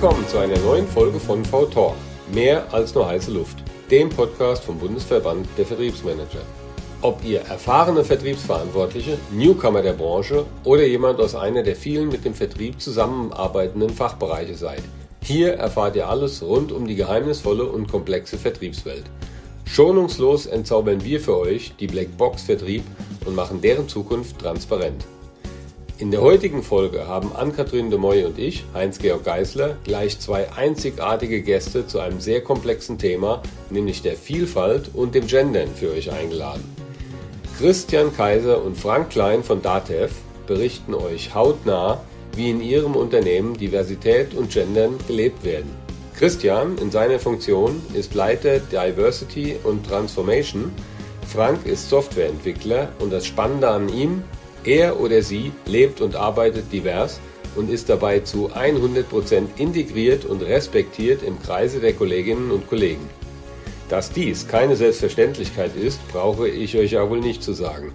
Willkommen zu einer neuen Folge von V-Talk. Mehr als nur heiße Luft. Dem Podcast vom Bundesverband der Vertriebsmanager. Ob ihr erfahrene Vertriebsverantwortliche, Newcomer der Branche oder jemand aus einer der vielen mit dem Vertrieb zusammenarbeitenden Fachbereiche seid. Hier erfahrt ihr alles rund um die geheimnisvolle und komplexe Vertriebswelt. Schonungslos entzaubern wir für euch die Blackbox Vertrieb und machen deren Zukunft transparent. In der heutigen Folge haben Ann-Kathrin de Moy und ich, Heinz-Georg Geisler, gleich zwei einzigartige Gäste zu einem sehr komplexen Thema, nämlich der Vielfalt und dem Gendern für euch eingeladen. Christian Kaiser und Frank Klein von DATEV berichten euch hautnah, wie in ihrem Unternehmen Diversität und Gendern gelebt werden. Christian in seiner Funktion ist Leiter Diversity und Transformation. Frank ist Softwareentwickler und das Spannende an ihm, er oder sie lebt und arbeitet divers und ist dabei zu 100% integriert und respektiert im Kreise der Kolleginnen und Kollegen. Dass dies keine Selbstverständlichkeit ist, brauche ich euch ja wohl nicht zu sagen.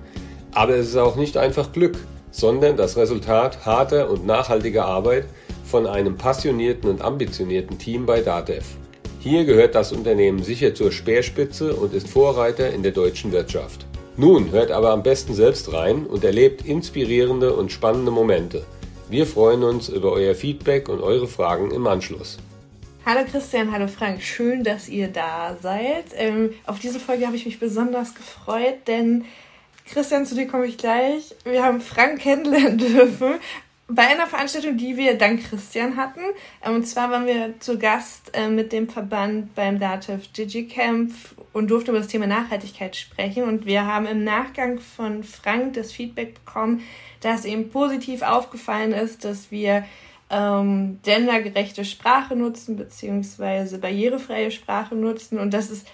Aber es ist auch nicht einfach Glück, sondern das Resultat harter und nachhaltiger Arbeit von einem passionierten und ambitionierten Team bei DATEV. Hier gehört das Unternehmen sicher zur Speerspitze und ist Vorreiter in der deutschen Wirtschaft. Nun hört aber am besten selbst rein und erlebt inspirierende und spannende Momente. Wir freuen uns über euer Feedback und eure Fragen im Anschluss. Hallo Christian, hallo Frank, schön, dass ihr da seid. Ähm, auf diese Folge habe ich mich besonders gefreut, denn Christian, zu dir komme ich gleich. Wir haben Frank kennenlernen dürfen bei einer Veranstaltung, die wir dank Christian hatten. Und zwar waren wir zu Gast äh, mit dem Verband beim DATEV DigiCamp und durften über das Thema Nachhaltigkeit sprechen. Und wir haben im Nachgang von Frank das Feedback bekommen, dass ihm positiv aufgefallen ist, dass wir ähm, gendergerechte Sprache nutzen, beziehungsweise barrierefreie Sprache nutzen. Und das ist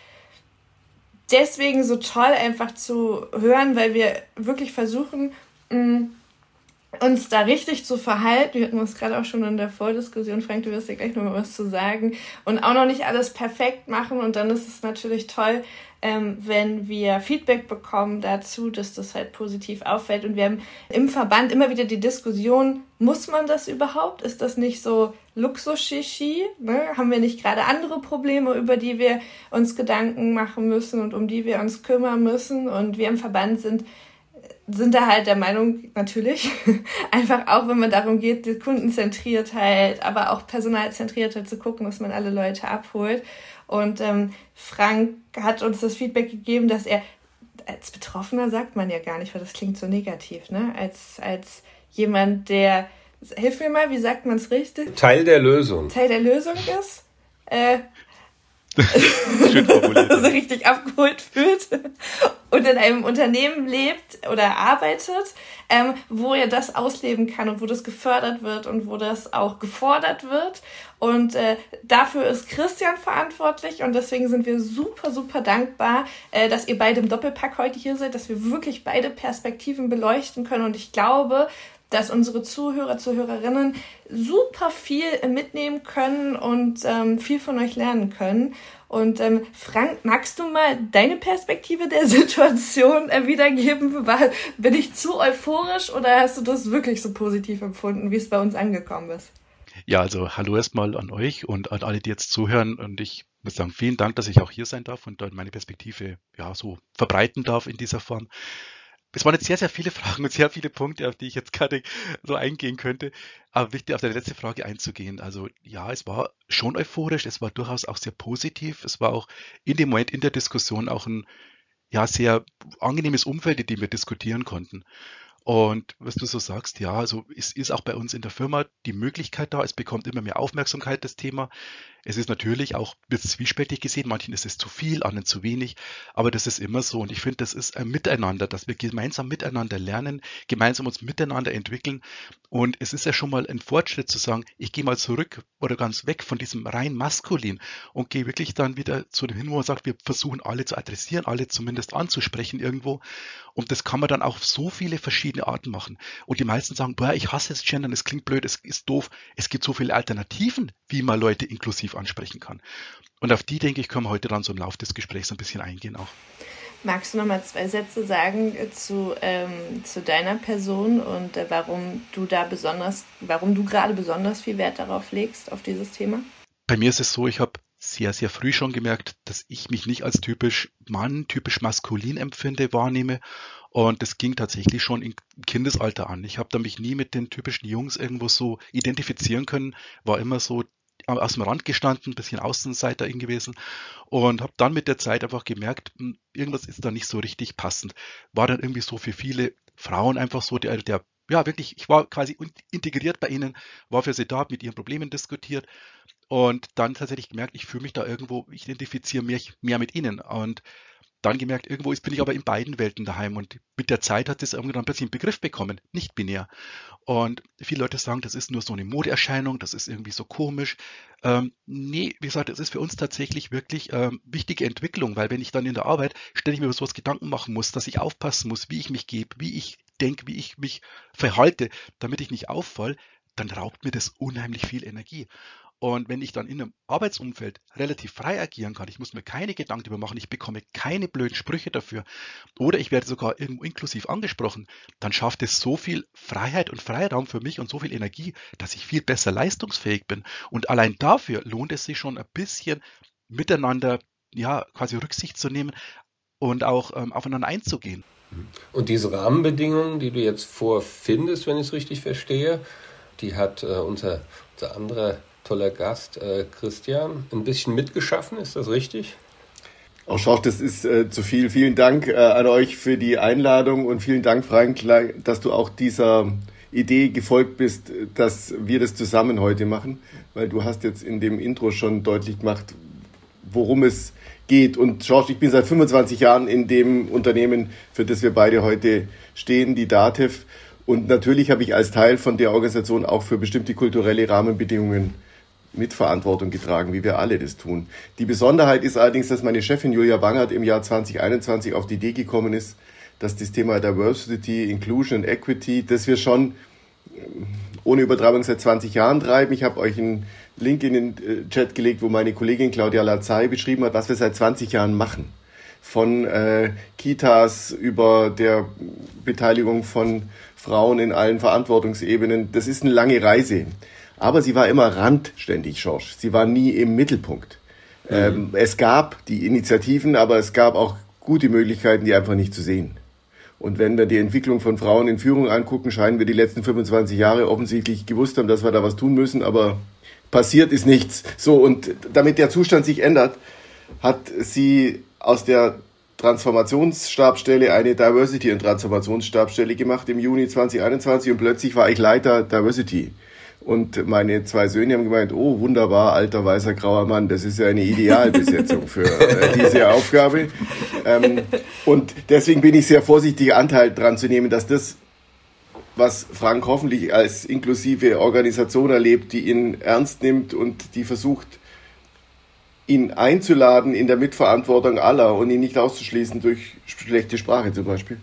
deswegen so toll einfach zu hören, weil wir wirklich versuchen, mh, uns da richtig zu verhalten. Wir hatten uns gerade auch schon in der Vordiskussion, Frank, du wirst ja gleich noch mal was zu sagen. Und auch noch nicht alles perfekt machen. Und dann ist es natürlich toll, ähm, wenn wir Feedback bekommen dazu, dass das halt positiv auffällt. Und wir haben im Verband immer wieder die Diskussion, muss man das überhaupt? Ist das nicht so Luxus-Shishi? Ne? Haben wir nicht gerade andere Probleme, über die wir uns Gedanken machen müssen und um die wir uns kümmern müssen? Und wir im Verband sind sind da halt der Meinung, natürlich, einfach auch, wenn man darum geht, die Kundenzentriertheit, aber auch Personalzentriertheit zu gucken, dass man alle Leute abholt. Und ähm, Frank hat uns das Feedback gegeben, dass er, als Betroffener sagt man ja gar nicht, weil das klingt so negativ, ne? Als, als jemand, der, hilf mir mal, wie sagt man es richtig? Teil der Lösung. Teil der Lösung ist. Äh, Schön formuliert. so richtig abgeholt fühlt und in einem Unternehmen lebt oder arbeitet, ähm, wo er das ausleben kann und wo das gefördert wird und wo das auch gefordert wird. Und äh, dafür ist Christian verantwortlich und deswegen sind wir super, super dankbar, äh, dass ihr beide im Doppelpack heute hier seid, dass wir wirklich beide Perspektiven beleuchten können. Und ich glaube, dass unsere Zuhörer, Zuhörerinnen super viel mitnehmen können und ähm, viel von euch lernen können. Und ähm, Frank, magst du mal deine Perspektive der Situation äh, wiedergeben? War, bin ich zu euphorisch oder hast du das wirklich so positiv empfunden, wie es bei uns angekommen ist? Ja, also hallo erstmal an euch und an alle, die jetzt zuhören. Und ich muss sagen, vielen Dank, dass ich auch hier sein darf und meine Perspektive ja so verbreiten darf in dieser Form es waren jetzt sehr, sehr viele Fragen und sehr viele Punkte, auf die ich jetzt gerade so eingehen könnte. Aber wichtig, auf deine letzte Frage einzugehen. Also ja, es war schon euphorisch, es war durchaus auch sehr positiv. Es war auch in dem Moment in der Diskussion auch ein ja, sehr angenehmes Umfeld, in dem wir diskutieren konnten. Und was du so sagst, ja, also es ist auch bei uns in der Firma die Möglichkeit da, es bekommt immer mehr Aufmerksamkeit, das Thema. Es ist natürlich auch, wird zwiespältig gesehen, manchen ist es zu viel, anderen zu wenig, aber das ist immer so. Und ich finde, das ist ein Miteinander, dass wir gemeinsam miteinander lernen, gemeinsam uns miteinander entwickeln. Und es ist ja schon mal ein Fortschritt zu sagen, ich gehe mal zurück oder ganz weg von diesem rein maskulin und gehe wirklich dann wieder zu dem hin, wo man sagt, wir versuchen alle zu adressieren, alle zumindest anzusprechen irgendwo. Und das kann man dann auf so viele verschiedene Arten machen. Und die meisten sagen, boah, ich hasse es Gendern, es klingt blöd, es ist doof. Es gibt so viele Alternativen, wie man Leute inklusiv positiv ansprechen kann. Und auf die, denke ich, können wir heute dann so im Laufe des Gesprächs ein bisschen eingehen auch. Magst du noch mal zwei Sätze sagen äh, zu, ähm, zu deiner Person und äh, warum du da besonders, warum du gerade besonders viel Wert darauf legst, auf dieses Thema? Bei mir ist es so, ich habe sehr, sehr früh schon gemerkt, dass ich mich nicht als typisch Mann, typisch maskulin empfinde, wahrnehme. Und das ging tatsächlich schon im Kindesalter an. Ich habe da mich nie mit den typischen Jungs irgendwo so identifizieren können, war immer so aus dem Rand gestanden, ein bisschen Außenseiter gewesen und habe dann mit der Zeit einfach gemerkt, hm, irgendwas ist da nicht so richtig passend. War dann irgendwie so für viele Frauen einfach so der, der ja wirklich, ich war quasi integriert bei ihnen, war für sie da, mit ihren Problemen diskutiert und dann tatsächlich gemerkt, ich fühle mich da irgendwo, ich identifiziere mich mehr mit ihnen und dann gemerkt, irgendwo ist, bin ich aber in beiden Welten daheim und mit der Zeit hat es irgendwann plötzlich einen Begriff bekommen, nicht binär. Und viele Leute sagen, das ist nur so eine Modeerscheinung, das ist irgendwie so komisch. Ähm, nee, wie gesagt, es ist für uns tatsächlich wirklich ähm, wichtige Entwicklung, weil wenn ich dann in der Arbeit ständig mir über sowas Gedanken machen muss, dass ich aufpassen muss, wie ich mich gebe, wie ich denke, wie ich mich verhalte, damit ich nicht auffall, dann raubt mir das unheimlich viel Energie. Und wenn ich dann in einem Arbeitsumfeld relativ frei agieren kann, ich muss mir keine Gedanken darüber machen, ich bekomme keine blöden Sprüche dafür oder ich werde sogar irgendwo inklusiv angesprochen, dann schafft es so viel Freiheit und Freiraum für mich und so viel Energie, dass ich viel besser leistungsfähig bin. Und allein dafür lohnt es sich schon ein bisschen miteinander, ja, quasi Rücksicht zu nehmen und auch ähm, aufeinander einzugehen. Und diese Rahmenbedingungen, die du jetzt vorfindest, wenn ich es richtig verstehe, die hat äh, unser, unser anderer toller Gast, äh, Christian, ein bisschen mitgeschaffen, ist das richtig? Auch Schorsch, das ist äh, zu viel. Vielen Dank äh, an euch für die Einladung und vielen Dank, Frank, dass du auch dieser Idee gefolgt bist, dass wir das zusammen heute machen, weil du hast jetzt in dem Intro schon deutlich gemacht, worum es geht. Und George, ich bin seit 25 Jahren in dem Unternehmen, für das wir beide heute stehen, die DATEV. Und natürlich habe ich als Teil von der Organisation auch für bestimmte kulturelle Rahmenbedingungen Mitverantwortung getragen, wie wir alle das tun. Die Besonderheit ist allerdings, dass meine Chefin Julia Wangert im Jahr 2021 auf die Idee gekommen ist, dass das Thema Diversity, Inclusion und Equity, das wir schon äh, ohne Übertreibung seit 20 Jahren treiben. Ich habe euch einen Link in den äh, Chat gelegt, wo meine Kollegin Claudia Lazai beschrieben hat, was wir seit 20 Jahren machen. Von äh, Kitas über der Beteiligung von Frauen in allen Verantwortungsebenen. Das ist eine lange Reise. Aber sie war immer randständig, Schorsch. Sie war nie im Mittelpunkt. Mhm. Ähm, es gab die Initiativen, aber es gab auch gute Möglichkeiten, die einfach nicht zu sehen. Und wenn wir die Entwicklung von Frauen in Führung angucken, scheinen wir die letzten 25 Jahre offensichtlich gewusst haben, dass wir da was tun müssen, aber passiert ist nichts. So, und damit der Zustand sich ändert, hat sie aus der Transformationsstabstelle eine Diversity- und Transformationsstabstelle gemacht im Juni 2021 und plötzlich war ich Leiter Diversity. Und meine zwei Söhne haben gemeint, oh wunderbar, alter weißer grauer Mann, das ist ja eine Idealbesetzung für äh, diese Aufgabe. Ähm, und deswegen bin ich sehr vorsichtig, Anteil dran zu nehmen, dass das, was Frank hoffentlich als inklusive Organisation erlebt, die ihn ernst nimmt und die versucht, ihn einzuladen in der Mitverantwortung aller und ihn nicht auszuschließen durch schlechte Sprache zum Beispiel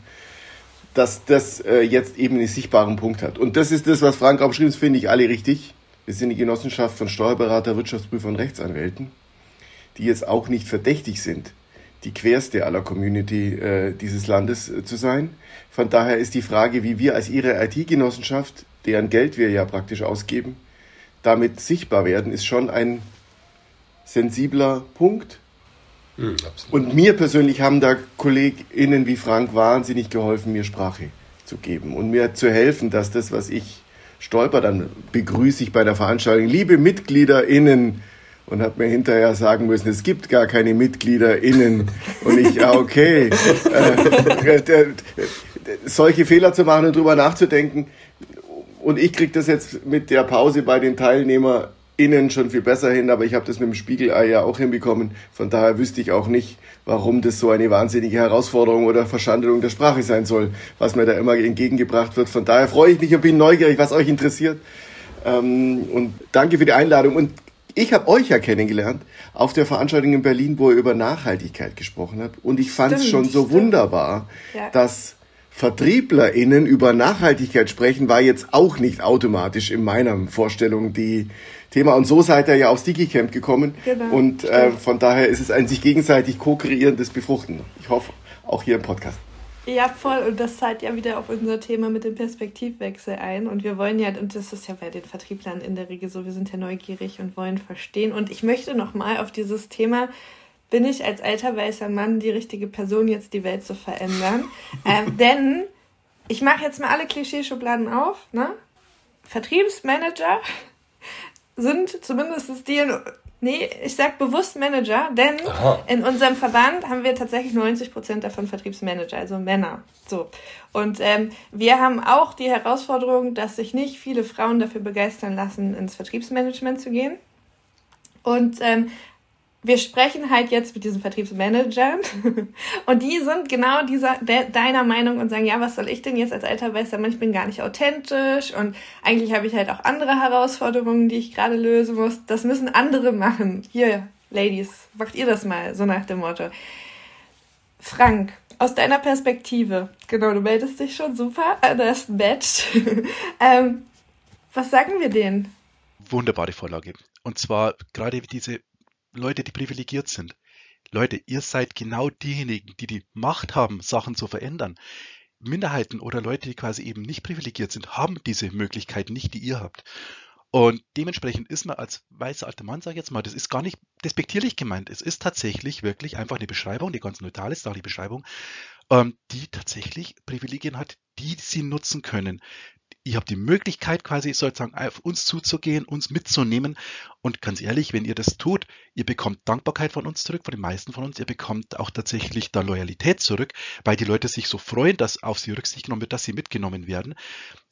dass das äh, jetzt eben einen sichtbaren Punkt hat. Und das ist das, was Frank auch beschrieben hat, finde ich alle richtig. Wir sind die Genossenschaft von Steuerberater, Wirtschaftsprüfer und Rechtsanwälten, die jetzt auch nicht verdächtig sind, die querste aller Community äh, dieses Landes äh, zu sein. Von daher ist die Frage, wie wir als ihre IT-Genossenschaft, deren Geld wir ja praktisch ausgeben, damit sichtbar werden, ist schon ein sensibler Punkt. Mhm, und mir persönlich haben da KollegInnen wie Frank wahnsinnig geholfen, mir Sprache zu geben und mir zu helfen, dass das, was ich stolper, dann begrüße ich bei der Veranstaltung, liebe MitgliederInnen, und habe mir hinterher sagen müssen, es gibt gar keine MitgliederInnen. Und ich, ja, okay. Äh, äh, solche Fehler zu machen und drüber nachzudenken. Und ich kriege das jetzt mit der Pause bei den Teilnehmern innen schon viel besser hin, aber ich habe das mit dem Spiegelei ja auch hinbekommen. Von daher wüsste ich auch nicht, warum das so eine wahnsinnige Herausforderung oder Verschandelung der Sprache sein soll, was mir da immer entgegengebracht wird. Von daher freue ich mich und bin neugierig, was euch interessiert. Ähm, und danke für die Einladung. Und ich habe euch ja kennengelernt auf der Veranstaltung in Berlin, wo ihr über Nachhaltigkeit gesprochen habt. Und ich fand es schon so stimmt. wunderbar, ja. dass VertrieblerInnen über Nachhaltigkeit sprechen, war jetzt auch nicht automatisch in meiner Vorstellung die Thema. Und so seid ihr ja aufs DigiCamp gekommen. Genau. Und äh, von daher ist es ein sich gegenseitig co-kreierendes Befruchten. Ich hoffe, auch hier im Podcast. Ja, voll. Und das zahlt ja wieder auf unser Thema mit dem Perspektivwechsel ein. Und wir wollen ja, und das ist ja bei den Vertrieblern in der Regel so, wir sind ja neugierig und wollen verstehen. Und ich möchte nochmal auf dieses Thema, bin ich als alter weißer Mann die richtige Person, jetzt die Welt zu verändern? ähm, denn ich mache jetzt mal alle Klischeeschubladen auf. Ne? Vertriebsmanager sind zumindest die in Nee, ich sag bewusst Manager, denn Aha. in unserem Verband haben wir tatsächlich 90 Prozent davon Vertriebsmanager, also Männer. So. Und ähm, wir haben auch die Herausforderung, dass sich nicht viele Frauen dafür begeistern lassen, ins Vertriebsmanagement zu gehen. Und ähm, wir sprechen halt jetzt mit diesen Vertriebsmanagern und die sind genau dieser de, deiner Meinung und sagen, ja, was soll ich denn jetzt als alter weißer Mann? Ich bin gar nicht authentisch und eigentlich habe ich halt auch andere Herausforderungen, die ich gerade lösen muss. Das müssen andere machen. Hier, Ladies, macht ihr das mal, so nach dem Motto. Frank, aus deiner Perspektive, genau, du meldest dich schon super, äh, da ist ein Match. ähm, was sagen wir denen? Wunderbare Vorlage. Und zwar gerade diese Leute, die privilegiert sind. Leute, ihr seid genau diejenigen, die die Macht haben, Sachen zu verändern. Minderheiten oder Leute, die quasi eben nicht privilegiert sind, haben diese Möglichkeit nicht, die ihr habt. Und dementsprechend ist man als weißer alter Mann, sag ich jetzt mal, das ist gar nicht despektierlich gemeint. Es ist tatsächlich wirklich einfach eine Beschreibung, die ganz neutral ist, die Beschreibung, ähm, die tatsächlich Privilegien hat, die sie nutzen können, ihr habt die Möglichkeit, quasi sozusagen auf uns zuzugehen, uns mitzunehmen. Und ganz ehrlich, wenn ihr das tut, ihr bekommt Dankbarkeit von uns zurück, von den meisten von uns. Ihr bekommt auch tatsächlich da Loyalität zurück, weil die Leute sich so freuen, dass auf sie Rücksicht genommen wird, dass sie mitgenommen werden.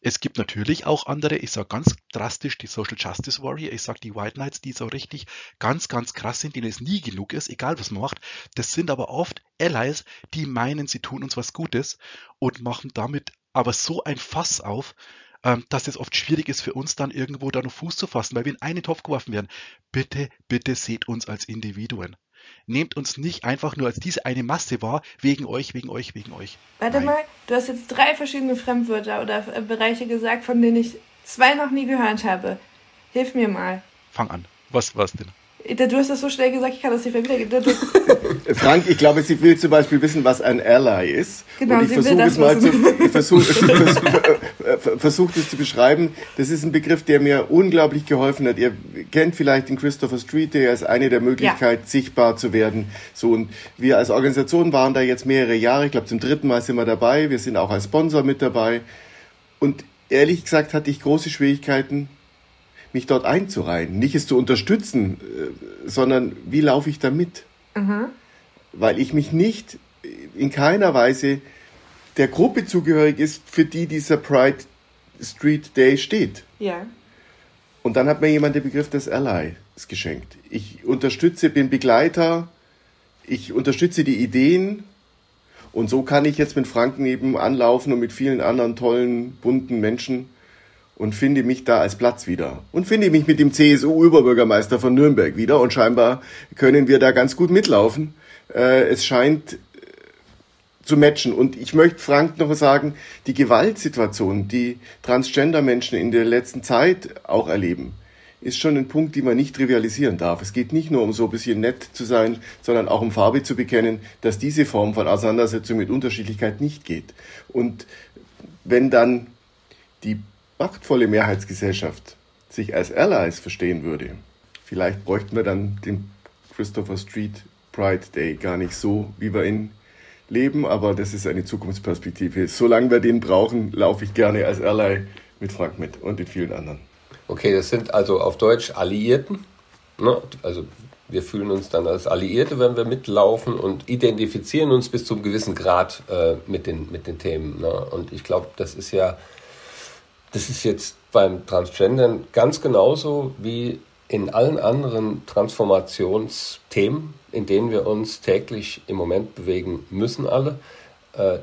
Es gibt natürlich auch andere, ich sage ganz drastisch die Social Justice Warrior, ich sage die White Knights, die so richtig ganz, ganz krass sind, denen es nie genug ist, egal was man macht. Das sind aber oft Allies, die meinen, sie tun uns was Gutes und machen damit aber so ein Fass auf, ähm, dass es oft schwierig ist für uns dann irgendwo da noch Fuß zu fassen, weil wir in einen Topf geworfen werden. Bitte, bitte seht uns als Individuen. Nehmt uns nicht einfach nur als diese eine Masse wahr, wegen euch, wegen euch, wegen euch. Warte Nein. mal, du hast jetzt drei verschiedene Fremdwörter oder äh, Bereiche gesagt, von denen ich zwei noch nie gehört habe. Hilf mir mal. Fang an. Was war's denn? Du hast das so schnell gesagt, ich kann das nicht mehr wiedergeben. Frank, ich glaube, sie will zum Beispiel wissen, was ein Ally ist. Genau, und ich versuche es mal zu, ich versuche versuch es zu beschreiben. Das ist ein Begriff, der mir unglaublich geholfen hat. Ihr kennt vielleicht den Christopher Street, der ist eine der Möglichkeiten, ja. sichtbar zu werden. So, und wir als Organisation waren da jetzt mehrere Jahre. Ich glaube, zum dritten Mal sind wir dabei. Wir sind auch als Sponsor mit dabei. Und ehrlich gesagt hatte ich große Schwierigkeiten, mich dort einzureihen. Nicht es zu unterstützen, äh, sondern wie laufe ich da mit? Mhm. Weil ich mich nicht in keiner Weise der Gruppe zugehörig ist, für die dieser Pride Street Day steht. Ja. Und dann hat mir jemand den Begriff des Allies geschenkt. Ich unterstütze, bin Begleiter, ich unterstütze die Ideen und so kann ich jetzt mit Franken eben anlaufen und mit vielen anderen tollen, bunten Menschen und finde mich da als Platz wieder. Und finde mich mit dem CSU-Überbürgermeister von Nürnberg wieder. Und scheinbar können wir da ganz gut mitlaufen. Äh, es scheint äh, zu matchen. Und ich möchte Frank noch sagen, die Gewaltsituation, die Transgender-Menschen in der letzten Zeit auch erleben, ist schon ein Punkt, den man nicht trivialisieren darf. Es geht nicht nur um so ein bisschen nett zu sein, sondern auch um Farbe zu bekennen, dass diese Form von Auseinandersetzung mit Unterschiedlichkeit nicht geht. Und wenn dann die machtvolle Mehrheitsgesellschaft sich als Allies verstehen würde, vielleicht bräuchten wir dann den Christopher Street Pride Day gar nicht so, wie wir ihn leben, aber das ist eine Zukunftsperspektive. Solange wir den brauchen, laufe ich gerne als Ally mit Frank mit und den vielen anderen. Okay, das sind also auf Deutsch Alliierten. Ne? Also wir fühlen uns dann als Alliierte, wenn wir mitlaufen und identifizieren uns bis zu einem gewissen Grad äh, mit, den, mit den Themen. Ne? Und ich glaube, das ist ja das ist jetzt beim Transgendern ganz genauso wie in allen anderen Transformationsthemen, in denen wir uns täglich im Moment bewegen müssen alle. Äh,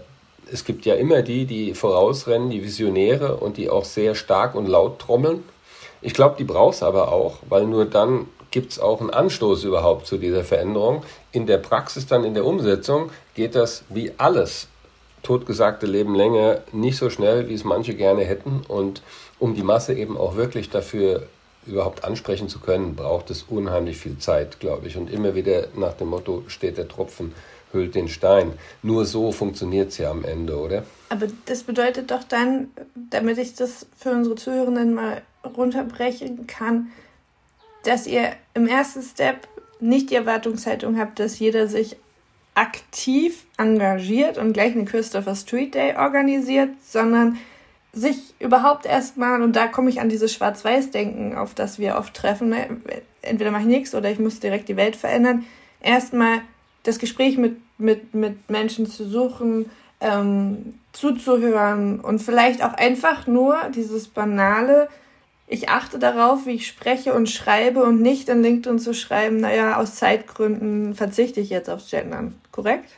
es gibt ja immer die, die vorausrennen, die Visionäre und die auch sehr stark und laut trommeln. Ich glaube, die braucht es aber auch, weil nur dann gibt es auch einen Anstoß überhaupt zu dieser Veränderung. In der Praxis, dann in der Umsetzung, geht das wie alles totgesagte Leben länger nicht so schnell, wie es manche gerne hätten. Und um die Masse eben auch wirklich dafür überhaupt ansprechen zu können, braucht es unheimlich viel Zeit, glaube ich. Und immer wieder nach dem Motto steht der Tropfen, hüllt den Stein. Nur so funktioniert es ja am Ende, oder? Aber das bedeutet doch dann, damit ich das für unsere Zuhörenden mal runterbrechen kann, dass ihr im ersten Step nicht die Erwartungshaltung habt, dass jeder sich aktiv engagiert und gleich einen Christopher Street Day organisiert, sondern sich überhaupt erstmal, und da komme ich an dieses Schwarz-Weiß-Denken, auf das wir oft treffen, ne, entweder mache ich nichts oder ich muss direkt die Welt verändern, erstmal das Gespräch mit, mit, mit Menschen zu suchen, ähm, zuzuhören und vielleicht auch einfach nur dieses banale, ich achte darauf, wie ich spreche und schreibe und nicht in LinkedIn zu schreiben, naja, aus Zeitgründen verzichte ich jetzt aufs Gendern. Korrekt?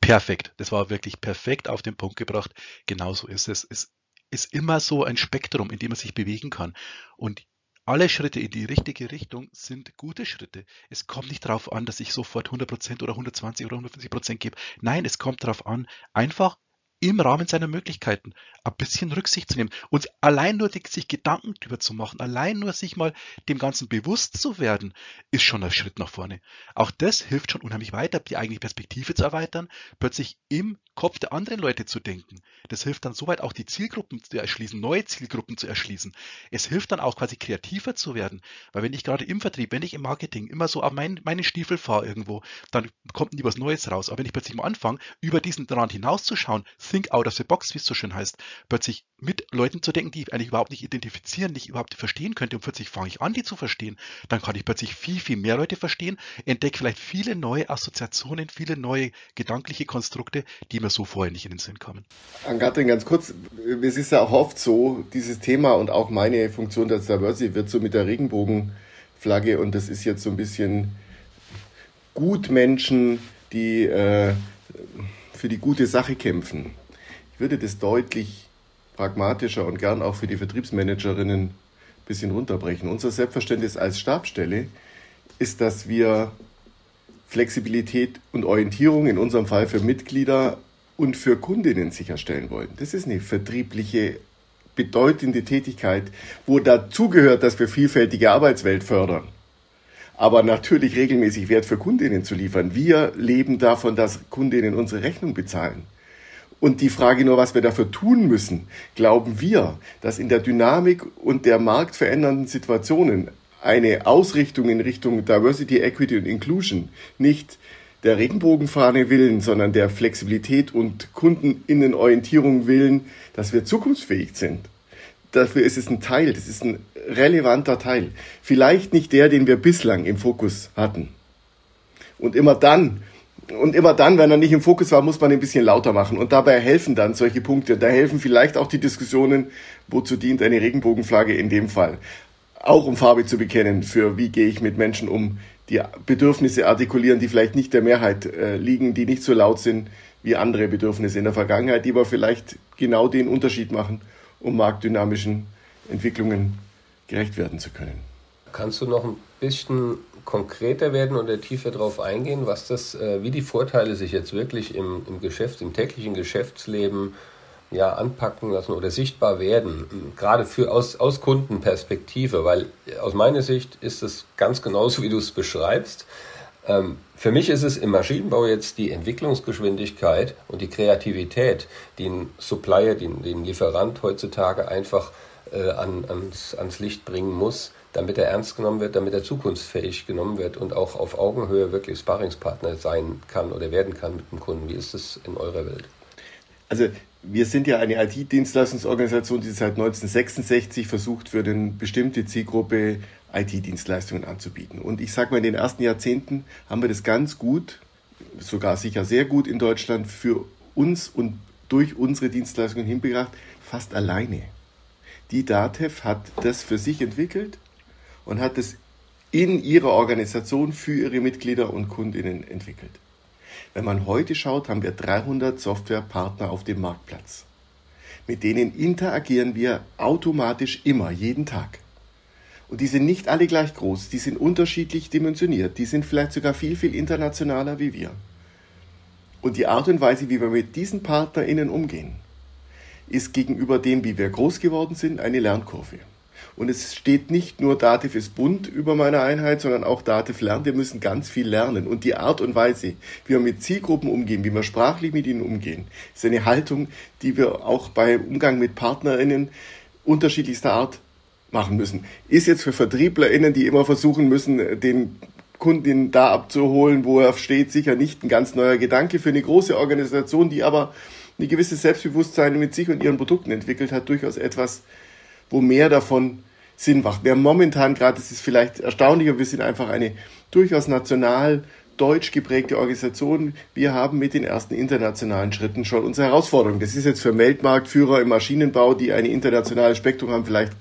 Perfekt. Das war wirklich perfekt auf den Punkt gebracht. Genauso ist es. Es ist immer so ein Spektrum, in dem man sich bewegen kann. Und alle Schritte in die richtige Richtung sind gute Schritte. Es kommt nicht darauf an, dass ich sofort 100% oder 120 oder 150% gebe. Nein, es kommt darauf an, einfach im Rahmen seiner Möglichkeiten ein bisschen Rücksicht zu nehmen und allein nur sich Gedanken darüber zu machen, allein nur sich mal dem Ganzen bewusst zu werden, ist schon ein Schritt nach vorne. Auch das hilft schon unheimlich weiter, die eigene Perspektive zu erweitern, plötzlich im Kopf der anderen Leute zu denken. Das hilft dann soweit auch die Zielgruppen zu erschließen, neue Zielgruppen zu erschließen. Es hilft dann auch quasi kreativer zu werden, weil wenn ich gerade im Vertrieb, wenn ich im Marketing immer so auf mein, meine Stiefel fahre irgendwo, dann kommt nie was Neues raus. Aber wenn ich plötzlich mal anfange, über diesen Rand hinauszuschauen, think out of the box, wie es so schön heißt, plötzlich mit Leuten zu denken, die ich eigentlich überhaupt nicht identifizieren, nicht überhaupt verstehen könnte und plötzlich fange ich an, die zu verstehen, dann kann ich plötzlich viel, viel mehr Leute verstehen, entdecke vielleicht viele neue Assoziationen, viele neue gedankliche Konstrukte, die mir so vorher nicht in den Sinn kamen. Angatrin, ganz kurz, es ist ja auch oft so, dieses Thema und auch meine Funktion der Diversity wird so mit der Regenbogenflagge und das ist jetzt so ein bisschen Gutmenschen, die äh, für die gute Sache kämpfen würde das deutlich pragmatischer und gern auch für die Vertriebsmanagerinnen ein bisschen runterbrechen. Unser Selbstverständnis als Stabstelle ist, dass wir Flexibilität und Orientierung in unserem Fall für Mitglieder und für Kundinnen sicherstellen wollen. Das ist eine vertriebliche, bedeutende Tätigkeit, wo dazugehört, dass wir vielfältige Arbeitswelt fördern. Aber natürlich regelmäßig Wert für Kundinnen zu liefern. Wir leben davon, dass Kundinnen unsere Rechnung bezahlen. Und die Frage nur, was wir dafür tun müssen, glauben wir, dass in der Dynamik und der marktverändernden Situationen eine Ausrichtung in Richtung Diversity, Equity und Inclusion nicht der Regenbogenfahne willen, sondern der Flexibilität und Kundeninnenorientierung willen, dass wir zukunftsfähig sind. Dafür ist es ein Teil, das ist ein relevanter Teil. Vielleicht nicht der, den wir bislang im Fokus hatten. Und immer dann, und immer dann, wenn er nicht im Fokus war, muss man ein bisschen lauter machen. Und dabei helfen dann solche Punkte. Da helfen vielleicht auch die Diskussionen, wozu dient eine Regenbogenflagge in dem Fall. Auch um Farbe zu bekennen, für wie gehe ich mit Menschen um, die Bedürfnisse artikulieren, die vielleicht nicht der Mehrheit äh, liegen, die nicht so laut sind wie andere Bedürfnisse in der Vergangenheit, die aber vielleicht genau den Unterschied machen, um marktdynamischen Entwicklungen gerecht werden zu können. Kannst du noch ein bisschen konkreter werden oder tiefer darauf eingehen, was das, äh, wie die Vorteile sich jetzt wirklich im, im Geschäft, im täglichen Geschäftsleben ja, anpacken lassen oder sichtbar werden, gerade für aus, aus Kundenperspektive, weil aus meiner Sicht ist es ganz genauso, wie du es beschreibst. Ähm, für mich ist es im Maschinenbau jetzt die Entwicklungsgeschwindigkeit und die Kreativität, die ein Supplier, den, den Lieferant heutzutage einfach äh, an, ans, ans Licht bringen muss, damit er ernst genommen wird, damit er zukunftsfähig genommen wird und auch auf Augenhöhe wirklich Sparringspartner sein kann oder werden kann mit dem Kunden. Wie ist das in eurer Welt? Also wir sind ja eine IT-Dienstleistungsorganisation, die seit 1966 versucht, für eine bestimmte Zielgruppe IT-Dienstleistungen anzubieten. Und ich sage mal, in den ersten Jahrzehnten haben wir das ganz gut, sogar sicher sehr gut in Deutschland für uns und durch unsere Dienstleistungen hingebracht, fast alleine. Die DATEV hat das für sich entwickelt und hat es in ihrer Organisation für ihre Mitglieder und Kundinnen entwickelt. Wenn man heute schaut, haben wir 300 Softwarepartner auf dem Marktplatz. Mit denen interagieren wir automatisch immer, jeden Tag. Und die sind nicht alle gleich groß, die sind unterschiedlich dimensioniert, die sind vielleicht sogar viel, viel internationaler wie wir. Und die Art und Weise, wie wir mit diesen PartnerInnen umgehen, ist gegenüber dem, wie wir groß geworden sind, eine Lernkurve. Und es steht nicht nur Dativ ist bunt über meiner Einheit, sondern auch Dativ lernt. Wir müssen ganz viel lernen. Und die Art und Weise, wie wir mit Zielgruppen umgehen, wie wir sprachlich mit ihnen umgehen, ist eine Haltung, die wir auch beim Umgang mit PartnerInnen unterschiedlichster Art machen müssen. Ist jetzt für VertrieblerInnen, die immer versuchen müssen, den Kunden da abzuholen, wo er steht, sicher nicht ein ganz neuer Gedanke für eine große Organisation, die aber ein gewisses Selbstbewusstsein mit sich und ihren Produkten entwickelt hat, durchaus etwas, wo mehr davon Sinn macht. Wir haben momentan gerade, das ist vielleicht erstaunlicher, wir sind einfach eine durchaus national deutsch geprägte Organisation. Wir haben mit den ersten internationalen Schritten schon unsere Herausforderungen. Das ist jetzt für Weltmarktführer im Maschinenbau, die eine internationale Spektrum haben, vielleicht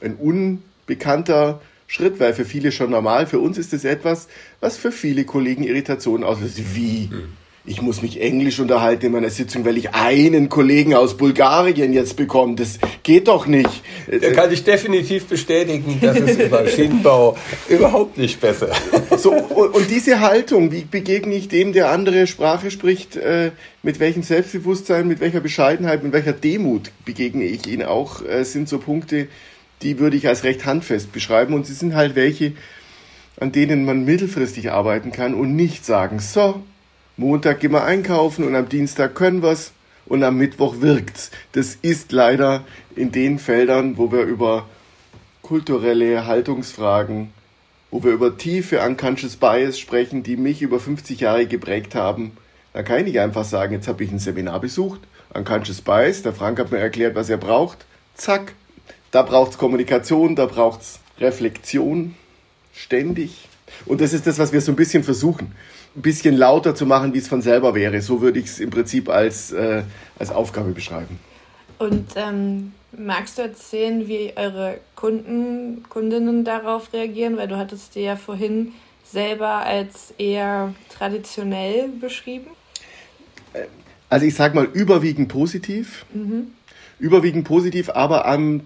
ein unbekannter Schritt, weil für viele schon normal. Für uns ist es etwas, was für viele Kollegen Irritationen auslöst. Wie? Ich muss mich Englisch unterhalten in meiner Sitzung, weil ich einen Kollegen aus Bulgarien jetzt bekomme. Das geht doch nicht. Da kann ich definitiv bestätigen, dass es im Maschinenbau überhaupt nicht besser. So, und diese Haltung, wie begegne ich dem, der andere Sprache spricht, äh, mit welchem Selbstbewusstsein, mit welcher Bescheidenheit, mit welcher Demut begegne ich ihn auch, äh, sind so Punkte, die würde ich als recht handfest beschreiben. Und sie sind halt welche, an denen man mittelfristig arbeiten kann und nicht sagen, so, Montag gehen wir einkaufen und am Dienstag können wir's und am Mittwoch wirkt's. Das ist leider in den Feldern, wo wir über kulturelle Haltungsfragen, wo wir über tiefe Unconscious Bias sprechen, die mich über 50 Jahre geprägt haben. Da kann ich einfach sagen, jetzt habe ich ein Seminar besucht, Unconscious Bias, der Frank hat mir erklärt, was er braucht. Zack, da braucht's Kommunikation, da braucht's Reflexion, ständig. Und das ist das, was wir so ein bisschen versuchen ein bisschen lauter zu machen, wie es von selber wäre. So würde ich es im Prinzip als, äh, als Aufgabe beschreiben. Und ähm, magst du erzählen, wie eure Kunden, Kundinnen darauf reagieren? Weil du hattest dir ja vorhin selber als eher traditionell beschrieben. Also ich sage mal überwiegend positiv. Mhm. Überwiegend positiv, aber am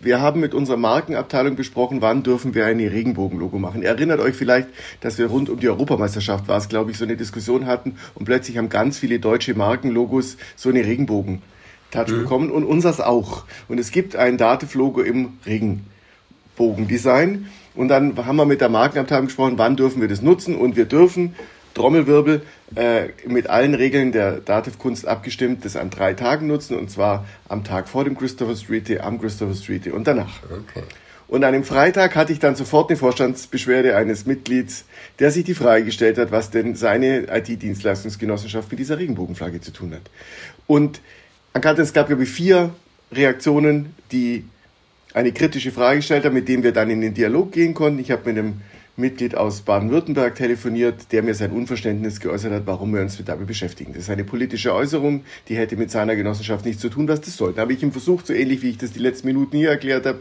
wir haben mit unserer Markenabteilung besprochen, wann dürfen wir ein Regenbogenlogo machen. Ihr erinnert euch vielleicht, dass wir rund um die Europameisterschaft war es, glaube ich, so eine Diskussion hatten und plötzlich haben ganz viele deutsche Markenlogos so eine Regenbogen. Touch mhm. bekommen und unseres auch. Und es gibt ein Dativ-Logo im Regenbogendesign. Und dann haben wir mit der Markenabteilung gesprochen, wann dürfen wir das nutzen. Und wir dürfen Trommelwirbel äh, mit allen Regeln der Dativ-Kunst abgestimmt, das an drei Tagen nutzen und zwar am Tag vor dem Christopher Street Day, am Christopher Street Day und danach. Okay. Und an dem Freitag hatte ich dann sofort eine Vorstandsbeschwerde eines Mitglieds, der sich die Frage gestellt hat, was denn seine IT-Dienstleistungsgenossenschaft mit dieser Regenbogenflagge zu tun hat. Und es gab, glaube ich, vier Reaktionen, die eine kritische Frage gestellt haben, mit denen wir dann in den Dialog gehen konnten. Ich habe mit einem Mitglied aus Baden-Württemberg telefoniert, der mir sein Unverständnis geäußert hat, warum wir uns damit beschäftigen. Das ist eine politische Äußerung, die hätte mit seiner Genossenschaft nichts zu tun, was das soll. Da habe ich ihm versucht, so ähnlich wie ich das die letzten Minuten hier erklärt habe,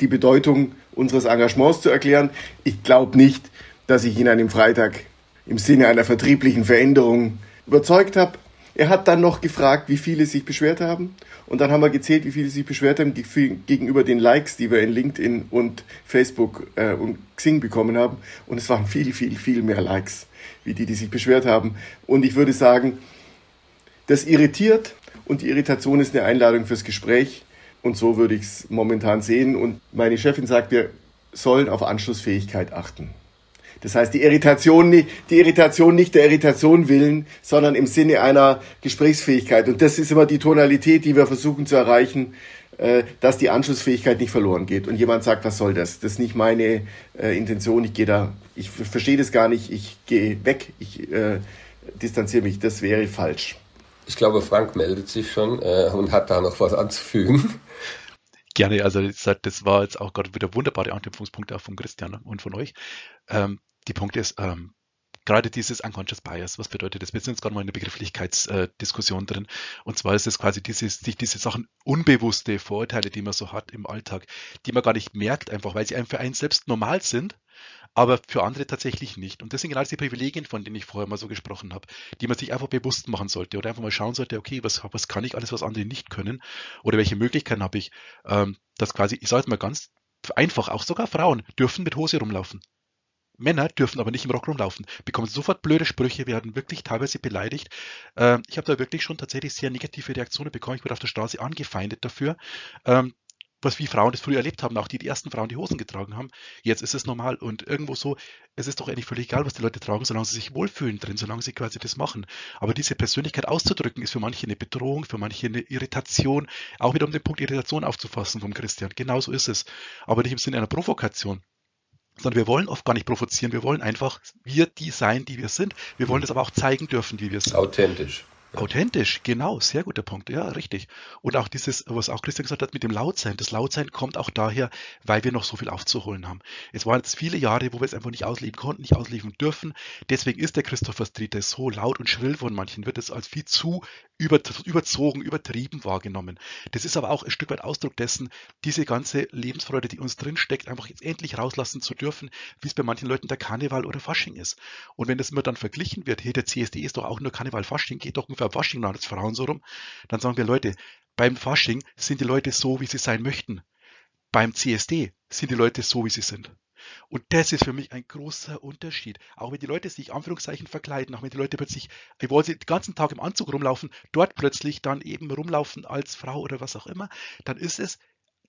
die Bedeutung unseres Engagements zu erklären. Ich glaube nicht, dass ich ihn an dem Freitag im Sinne einer vertrieblichen Veränderung überzeugt habe. Er hat dann noch gefragt, wie viele sich beschwert haben. Und dann haben wir gezählt, wie viele sich beschwert haben gegenüber den Likes, die wir in LinkedIn und Facebook äh, und Xing bekommen haben. Und es waren viel, viel, viel mehr Likes, wie die, die sich beschwert haben. Und ich würde sagen, das irritiert und die Irritation ist eine Einladung fürs Gespräch. Und so würde ich es momentan sehen. Und meine Chefin sagt, wir sollen auf Anschlussfähigkeit achten. Das heißt, die Irritation, die Irritation nicht der Irritation willen, sondern im Sinne einer Gesprächsfähigkeit. Und das ist immer die Tonalität, die wir versuchen zu erreichen, äh, dass die Anschlussfähigkeit nicht verloren geht. Und jemand sagt, was soll das? Das ist nicht meine äh, Intention. Ich gehe da, ich verstehe das gar nicht. Ich gehe weg. Ich äh, distanziere mich. Das wäre falsch. Ich glaube, Frank meldet sich schon äh, und hat da noch was anzufügen. Gerne, also das war jetzt auch gerade wieder wunderbare Anknüpfungspunkte auch von Christian und von euch. Ähm, die Punkt ist, ähm, gerade dieses Unconscious Bias, was bedeutet das? Wir sind jetzt gerade mal in der Begrifflichkeitsdiskussion äh, drin. Und zwar ist es quasi dieses, sich diese Sachen, unbewusste Vorurteile, die man so hat im Alltag, die man gar nicht merkt, einfach weil sie einem für einen selbst normal sind, aber für andere tatsächlich nicht. Und das sind genau diese Privilegien, von denen ich vorher mal so gesprochen habe, die man sich einfach bewusst machen sollte oder einfach mal schauen sollte, okay, was, was kann ich alles, was andere nicht können oder welche Möglichkeiten habe ich, ähm, dass quasi, ich sage jetzt mal ganz einfach, auch sogar Frauen dürfen mit Hose rumlaufen Männer dürfen aber nicht im Rock rumlaufen, bekommen sofort blöde Sprüche, werden wirklich teilweise beleidigt. Ähm, ich habe da wirklich schon tatsächlich sehr negative Reaktionen bekommen. Ich wurde auf der Straße angefeindet dafür. Ähm, was wie Frauen das früher erlebt haben, auch die, die ersten Frauen die Hosen getragen haben. Jetzt ist es normal und irgendwo so, es ist doch eigentlich völlig egal, was die Leute tragen, solange sie sich wohlfühlen drin, solange sie quasi das machen. Aber diese Persönlichkeit auszudrücken, ist für manche eine Bedrohung, für manche eine Irritation, auch wieder um den Punkt Irritation aufzufassen vom Christian. Genauso ist es. Aber nicht im Sinne einer Provokation sondern wir wollen oft gar nicht provozieren, wir wollen einfach wir die sein, die wir sind. Wir wollen das aber auch zeigen dürfen, wie wir sind. Authentisch. Authentisch, genau, sehr guter Punkt, ja, richtig. Und auch dieses, was auch Christian gesagt hat mit dem Lautsein, das Lautsein kommt auch daher, weil wir noch so viel aufzuholen haben. Es waren jetzt viele Jahre, wo wir es einfach nicht ausleben konnten, nicht ausleben dürfen. Deswegen ist der Christopher Street so laut und schrill von manchen, wird es als viel zu überzogen, übertrieben wahrgenommen. Das ist aber auch ein Stück weit Ausdruck dessen, diese ganze Lebensfreude, die uns drinsteckt, einfach jetzt endlich rauslassen zu dürfen, wie es bei manchen Leuten der Karneval oder Fasching ist. Und wenn das immer dann verglichen wird, hey, der CSD ist doch auch nur Karneval, Fasching, geht doch ungefähr Fasching als Frauen so rum, dann sagen wir, Leute, beim Fasching sind die Leute so, wie sie sein möchten. Beim CSD sind die Leute so, wie sie sind. Und das ist für mich ein großer Unterschied. Auch wenn die Leute sich Anführungszeichen verkleiden, auch wenn die Leute plötzlich, obwohl sie den ganzen Tag im Anzug rumlaufen, dort plötzlich dann eben rumlaufen als Frau oder was auch immer, dann ist es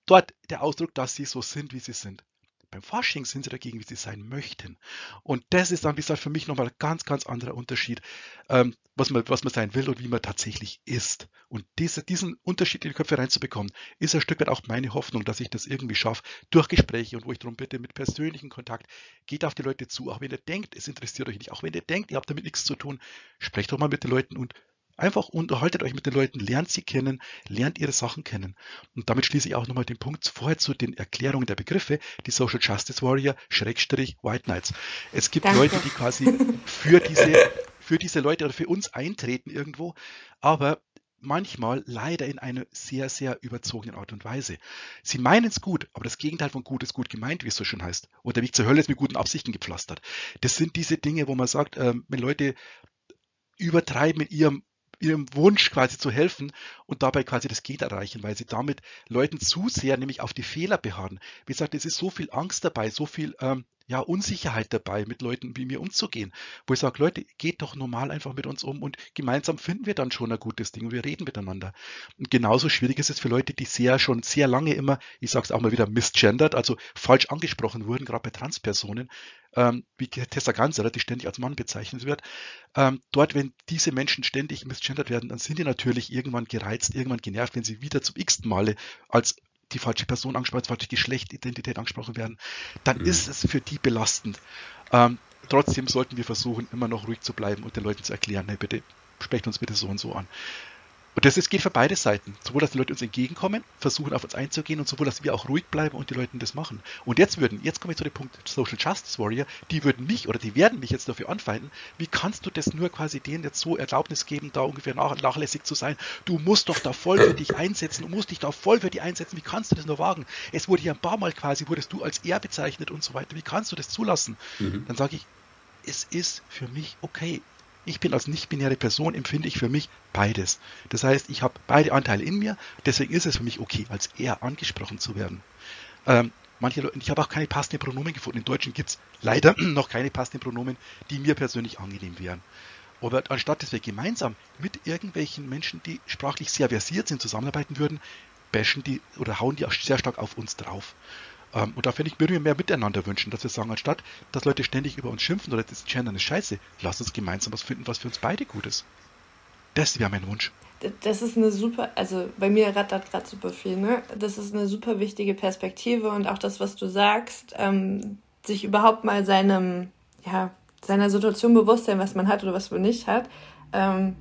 dort der Ausdruck, dass sie so sind, wie sie sind. Beim Fasching sind sie dagegen, wie sie sein möchten. Und das ist dann, wie gesagt, für mich nochmal ein ganz, ganz anderer Unterschied, ähm, was, man, was man sein will und wie man tatsächlich ist. Und diese, diesen Unterschied in die Köpfe reinzubekommen, ist ein Stück weit auch meine Hoffnung, dass ich das irgendwie schaffe, durch Gespräche und wo ich darum bitte, mit persönlichem Kontakt, geht auf die Leute zu, auch wenn ihr denkt, es interessiert euch nicht, auch wenn ihr denkt, ihr habt damit nichts zu tun, sprecht doch mal mit den Leuten und Einfach unterhaltet euch mit den Leuten, lernt sie kennen, lernt ihre Sachen kennen. Und damit schließe ich auch nochmal den Punkt vorher zu den Erklärungen der Begriffe, die Social Justice Warrior, Schrägstrich, White Knights. Es gibt Danke. Leute, die quasi für diese, für diese Leute oder für uns eintreten irgendwo, aber manchmal leider in einer sehr, sehr überzogenen Art und Weise. Sie meinen es gut, aber das Gegenteil von gut ist gut gemeint, wie es so schön heißt. Und der Weg zur Hölle ist mit guten Absichten gepflastert. Das sind diese Dinge, wo man sagt, ähm, wenn Leute übertreiben in ihrem ihrem Wunsch quasi zu helfen und dabei quasi das Geht erreichen, weil sie damit Leuten zu sehr nämlich auf die Fehler beharren. Wie gesagt, es ist so viel Angst dabei, so viel ähm, ja, Unsicherheit dabei, mit Leuten wie mir umzugehen. Wo ich sage, Leute, geht doch normal einfach mit uns um und gemeinsam finden wir dann schon ein gutes Ding und wir reden miteinander. Und genauso schwierig ist es für Leute, die sehr schon sehr lange immer, ich sage es auch mal wieder, misgendert, also falsch angesprochen wurden, gerade bei Transpersonen, ähm, wie Tessa Ganser, die ständig als Mann bezeichnet wird. Ähm, dort, wenn diese Menschen ständig misgendert werden, dann sind die natürlich irgendwann gereizt, irgendwann genervt, wenn sie wieder zum x-ten Male als die falsche Person angesprochen, falsche Geschlechtidentität angesprochen werden, dann mhm. ist es für die belastend. Ähm, trotzdem sollten wir versuchen, immer noch ruhig zu bleiben und den Leuten zu erklären, hey, bitte, sprecht uns bitte so und so an. Und das ist, geht für beide Seiten. Sowohl, dass die Leute uns entgegenkommen, versuchen auf uns einzugehen und sowohl, dass wir auch ruhig bleiben und die Leute das machen. Und jetzt würden, jetzt komme ich zu dem Punkt Social Justice Warrior, die würden mich oder die werden mich jetzt dafür anfeinden. Wie kannst du das nur quasi denen jetzt so Erlaubnis geben, da ungefähr nach, nachlässig zu sein? Du musst doch da voll für dich einsetzen, du musst dich da voll für dich einsetzen. Wie kannst du das nur wagen? Es wurde hier ein paar Mal quasi, wurdest du als er bezeichnet und so weiter. Wie kannst du das zulassen? Mhm. Dann sage ich, es ist für mich okay. Ich bin als nicht-binäre Person, empfinde ich für mich beides. Das heißt, ich habe beide Anteile in mir, deswegen ist es für mich okay, als er angesprochen zu werden. Ähm, manche Leute, ich habe auch keine passenden Pronomen gefunden. In Deutschen gibt es leider noch keine passenden Pronomen, die mir persönlich angenehm wären. Aber anstatt dass wir gemeinsam mit irgendwelchen Menschen, die sprachlich sehr versiert sind, zusammenarbeiten würden, bashen die oder hauen die auch sehr stark auf uns drauf. Ähm, und da finde ich, würden wir mehr miteinander wünschen, dass wir sagen, anstatt, dass Leute ständig über uns schimpfen oder das Gendern ist scheiße, lass uns gemeinsam was finden, was für uns beide gut ist. Das wäre mein Wunsch. Das ist eine super, also bei mir rattert gerade super viel, ne? Das ist eine super wichtige Perspektive und auch das, was du sagst, ähm, sich überhaupt mal seinem, ja, seiner Situation bewusst sein, was man hat oder was man nicht hat. Ähm,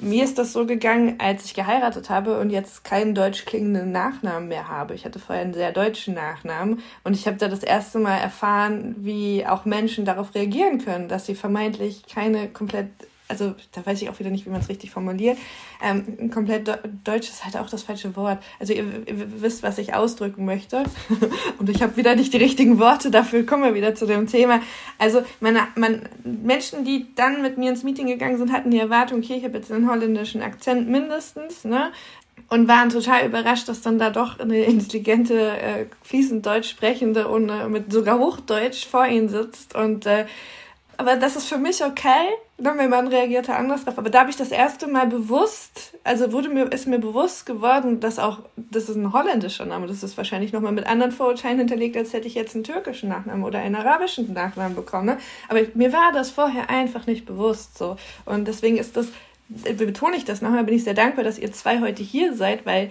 mir ist das so gegangen, als ich geheiratet habe und jetzt keinen deutsch klingenden Nachnamen mehr habe. Ich hatte vorher einen sehr deutschen Nachnamen und ich habe da das erste Mal erfahren, wie auch Menschen darauf reagieren können, dass sie vermeintlich keine komplett also da weiß ich auch wieder nicht, wie man es richtig formuliert. Ähm, komplett Deutsch ist halt auch das falsche Wort. Also ihr, ihr wisst, was ich ausdrücken möchte. Und ich habe wieder nicht die richtigen Worte, dafür kommen wir wieder zu dem Thema. Also meine, meine Menschen, die dann mit mir ins Meeting gegangen sind, hatten die Erwartung, okay, ich habe jetzt einen holländischen Akzent mindestens, ne? und waren total überrascht, dass dann da doch eine intelligente, äh, fließend Deutsch sprechende und äh, mit sogar Hochdeutsch vor ihnen sitzt. Und äh, aber das ist für mich okay. Ne, mein Mann reagierte anders drauf. Aber da habe ich das erste Mal bewusst, also wurde mir, ist mir bewusst geworden, dass auch, das ist ein holländischer Name, das ist wahrscheinlich nochmal mit anderen Vorurteilen hinterlegt, als hätte ich jetzt einen türkischen Nachnamen oder einen arabischen Nachnamen bekommen. Ne? Aber mir war das vorher einfach nicht bewusst so. Und deswegen ist das, betone ich das nochmal, bin ich sehr dankbar, dass ihr zwei heute hier seid, weil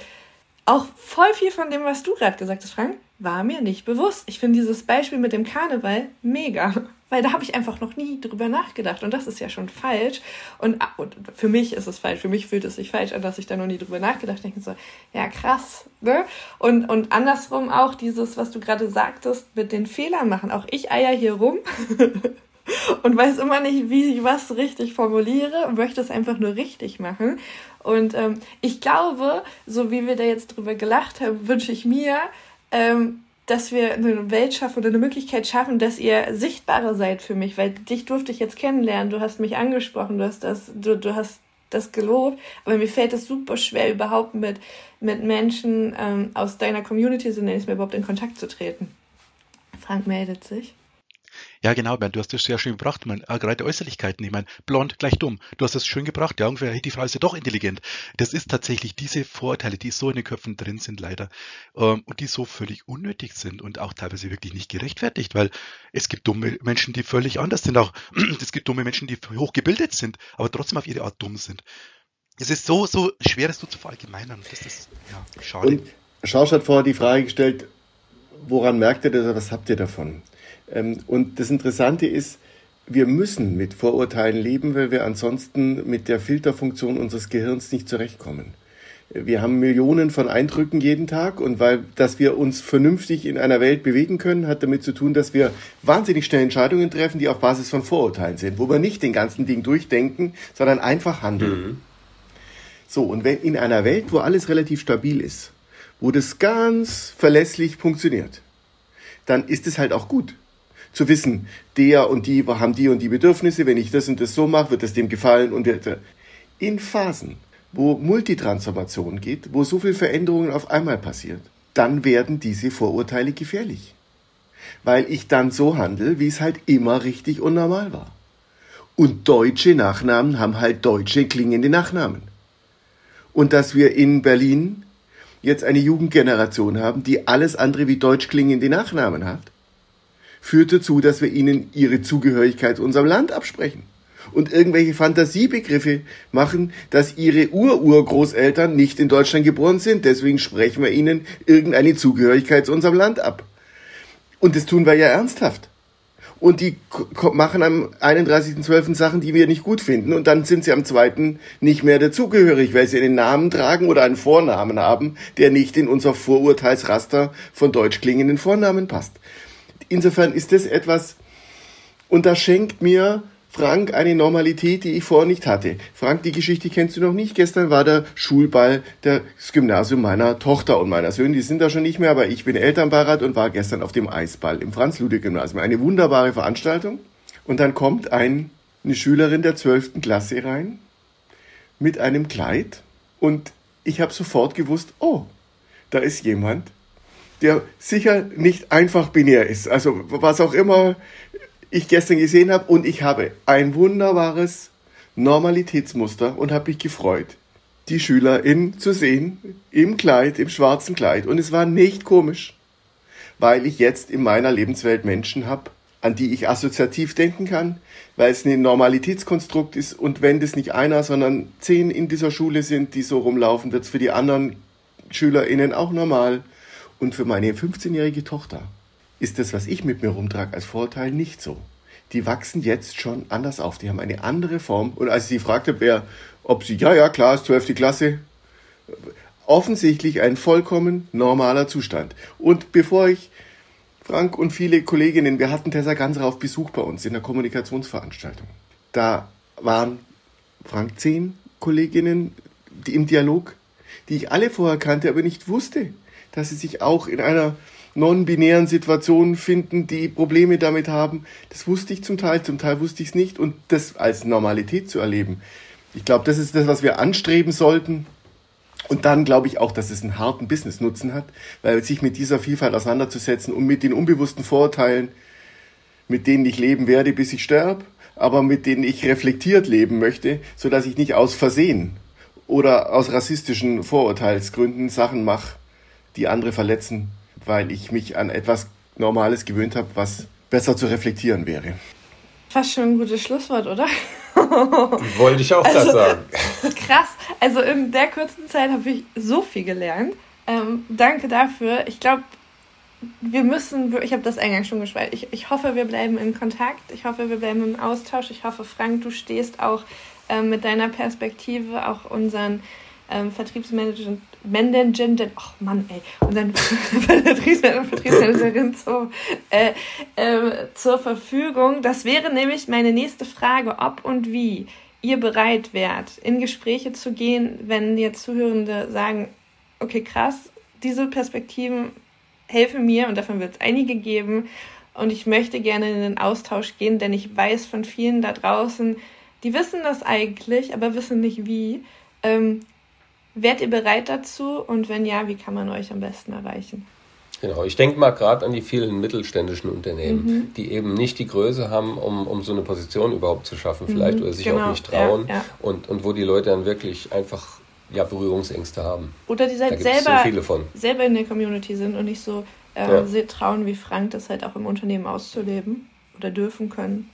auch voll viel von dem, was du gerade gesagt hast, Frank, war mir nicht bewusst. Ich finde dieses Beispiel mit dem Karneval mega, weil da habe ich einfach noch nie drüber nachgedacht und das ist ja schon falsch. Und, ah, und, für mich ist es falsch, für mich fühlt es sich falsch an, dass ich da noch nie drüber nachgedacht habe. So, ja krass, ne? Und, und andersrum auch dieses, was du gerade sagtest, mit den Fehlern machen. Auch ich eier hier rum. und weiß immer nicht, wie ich was richtig formuliere und möchte es einfach nur richtig machen. Und ähm, ich glaube, so wie wir da jetzt drüber gelacht haben, wünsche ich mir, ähm, dass wir eine Welt schaffen oder eine Möglichkeit schaffen, dass ihr sichtbarer seid für mich, weil dich durfte ich jetzt kennenlernen, du hast mich angesprochen, du hast das, du, du hast das gelobt, aber mir fällt es super schwer, überhaupt mit, mit Menschen ähm, aus deiner Community, so nenne ich es mir, überhaupt in Kontakt zu treten. Frank meldet sich. Ja, genau, Bernd, du hast das sehr schön gebracht. Man, äh, gerade Äußerlichkeiten, ich meine, blond gleich dumm. Du hast das schön gebracht. Ja, ungefähr, die Frau ist ja doch intelligent. Das ist tatsächlich diese Vorurteile, die so in den Köpfen drin sind, leider, ähm, und die so völlig unnötig sind und auch teilweise wirklich nicht gerechtfertigt, weil es gibt dumme Menschen, die völlig anders sind. Auch es gibt dumme Menschen, die hochgebildet sind, aber trotzdem auf ihre Art dumm sind. Es ist so, so schwer, das so zu verallgemeinern. Das ist, ja, schade. Und Schausch hat vorher die Frage gestellt, woran merkt ihr das, was habt ihr davon? Ähm, und das Interessante ist, wir müssen mit Vorurteilen leben, weil wir ansonsten mit der Filterfunktion unseres Gehirns nicht zurechtkommen. Wir haben Millionen von Eindrücken jeden Tag und weil, dass wir uns vernünftig in einer Welt bewegen können, hat damit zu tun, dass wir wahnsinnig schnell Entscheidungen treffen, die auf Basis von Vorurteilen sind, wo wir nicht den ganzen Ding durchdenken, sondern einfach handeln. Mhm. So, und wenn in einer Welt, wo alles relativ stabil ist, wo das ganz verlässlich funktioniert, dann ist es halt auch gut zu wissen, der und die haben die und die Bedürfnisse, wenn ich das und das so mache, wird es dem gefallen und in Phasen, wo Multitransformation geht, wo so viel Veränderungen auf einmal passiert, dann werden diese Vorurteile gefährlich. Weil ich dann so handle, wie es halt immer richtig und normal war. Und deutsche Nachnamen haben halt deutsche klingende Nachnamen. Und dass wir in Berlin jetzt eine Jugendgeneration haben, die alles andere wie deutsch klingende Nachnamen hat, führt dazu, dass wir ihnen ihre Zugehörigkeit zu unserem Land absprechen und irgendwelche Fantasiebegriffe machen, dass ihre Ururgroßeltern nicht in Deutschland geboren sind. Deswegen sprechen wir ihnen irgendeine Zugehörigkeit zu unserem Land ab. Und das tun wir ja ernsthaft. Und die machen am 31.12. Sachen, die wir nicht gut finden. Und dann sind sie am 2. nicht mehr dazugehörig, weil sie einen Namen tragen oder einen Vornamen haben, der nicht in unser Vorurteilsraster von deutsch klingenden Vornamen passt insofern ist das etwas, und das schenkt mir Frank eine Normalität, die ich vorher nicht hatte. Frank, die Geschichte kennst du noch nicht. Gestern war der Schulball des Gymnasium meiner Tochter und meiner Söhne. Die sind da schon nicht mehr, aber ich bin Elternbeirat und war gestern auf dem Eisball im Franz-Ludwig-Gymnasium. Eine wunderbare Veranstaltung. Und dann kommt ein, eine Schülerin der 12. Klasse rein mit einem Kleid und ich habe sofort gewusst, oh, da ist jemand, der sicher nicht einfach binär ist. Also was auch immer ich gestern gesehen habe. Und ich habe ein wunderbares Normalitätsmuster und habe mich gefreut, die Schülerin zu sehen im Kleid, im schwarzen Kleid. Und es war nicht komisch, weil ich jetzt in meiner Lebenswelt Menschen habe, an die ich assoziativ denken kann, weil es ein Normalitätskonstrukt ist. Und wenn das nicht einer, sondern zehn in dieser Schule sind, die so rumlaufen, wird es für die anderen SchülerInnen auch normal. Und für meine 15-jährige Tochter ist das, was ich mit mir rumtrage, als Vorteil nicht so. Die wachsen jetzt schon anders auf. Die haben eine andere Form. Und als ich sie fragte, wer, ob sie, ja, ja, klar, ist 12. Klasse, offensichtlich ein vollkommen normaler Zustand. Und bevor ich Frank und viele Kolleginnen, wir hatten Tessa Ganser auf Besuch bei uns in der Kommunikationsveranstaltung. Da waren Frank zehn Kolleginnen die im Dialog, die ich alle vorher kannte, aber nicht wusste, dass sie sich auch in einer non-binären Situation finden, die Probleme damit haben. Das wusste ich zum Teil, zum Teil wusste ich es nicht und das als Normalität zu erleben. Ich glaube, das ist das, was wir anstreben sollten Und dann glaube ich auch, dass es einen harten Business-Nutzen hat, weil sich mit dieser Vielfalt auseinanderzusetzen und mit den unbewussten Vorurteilen, mit denen ich leben werde, bis ich sterbe, aber mit denen ich reflektiert leben möchte, so dass ich nicht aus Versehen oder aus rassistischen Vorurteilsgründen Sachen mache, die andere verletzen, weil ich mich an etwas Normales gewöhnt habe, was besser zu reflektieren wäre. Fast schon ein gutes Schlusswort, oder? Wollte ich auch also, sagen. Krass. Also in der kurzen Zeit habe ich so viel gelernt. Ähm, danke dafür. Ich glaube, wir müssen, ich habe das eingangs schon geschweilt, ich, ich hoffe, wir bleiben in Kontakt, ich hoffe, wir bleiben im Austausch, ich hoffe, Frank, du stehst auch ähm, mit deiner Perspektive auch unseren ähm, Vertriebsmanagern, ach Mann, ey, unseren Vertriebsmanager und Vertriebsmanagerin äh, äh, zur Verfügung. Das wäre nämlich meine nächste Frage, ob und wie ihr bereit wärt, in Gespräche zu gehen, wenn jetzt Zuhörende sagen, okay, krass, diese Perspektiven helfen mir und davon wird es einige geben und ich möchte gerne in den Austausch gehen, denn ich weiß von vielen da draußen, die wissen das eigentlich, aber wissen nicht wie. Ähm, Wärt ihr bereit dazu und wenn ja, wie kann man euch am besten erreichen? Genau, ich denke mal gerade an die vielen mittelständischen Unternehmen, mhm. die eben nicht die Größe haben, um, um so eine Position überhaupt zu schaffen, vielleicht mhm, oder sich genau, auch nicht trauen ja, ja. Und, und wo die Leute dann wirklich einfach ja, Berührungsängste haben. Oder die halt selber, so selber in der Community sind und nicht so äh, ja. trauen wie Frank, das halt auch im Unternehmen auszuleben oder dürfen können.